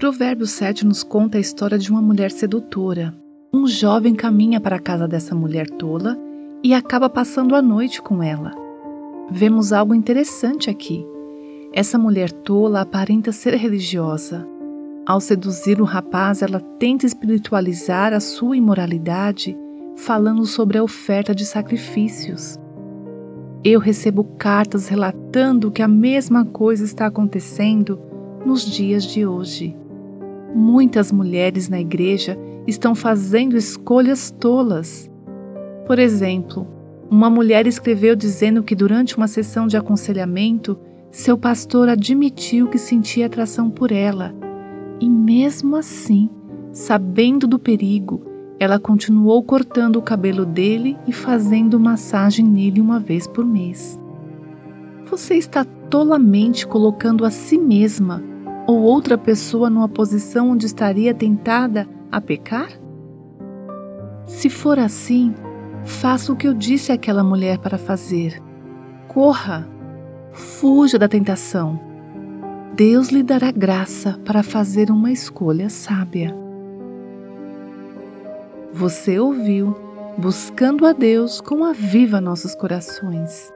Provérbios 7 nos conta a história de uma mulher sedutora. Um jovem caminha para a casa dessa mulher tola e acaba passando a noite com ela. Vemos algo interessante aqui. Essa mulher tola aparenta ser religiosa. Ao seduzir o rapaz, ela tenta espiritualizar a sua imoralidade, falando sobre a oferta de sacrifícios. Eu recebo cartas relatando que a mesma coisa está acontecendo nos dias de hoje. Muitas mulheres na igreja estão fazendo escolhas tolas. Por exemplo, uma mulher escreveu dizendo que durante uma sessão de aconselhamento, seu pastor admitiu que sentia atração por ela. E mesmo assim, sabendo do perigo, ela continuou cortando o cabelo dele e fazendo massagem nele uma vez por mês. Você está tolamente colocando a si mesma ou outra pessoa numa posição onde estaria tentada a pecar? Se for assim, faça o que eu disse àquela mulher para fazer. Corra, fuja da tentação. Deus lhe dará graça para fazer uma escolha sábia. Você ouviu Buscando a Deus com a Viva Nossos Corações.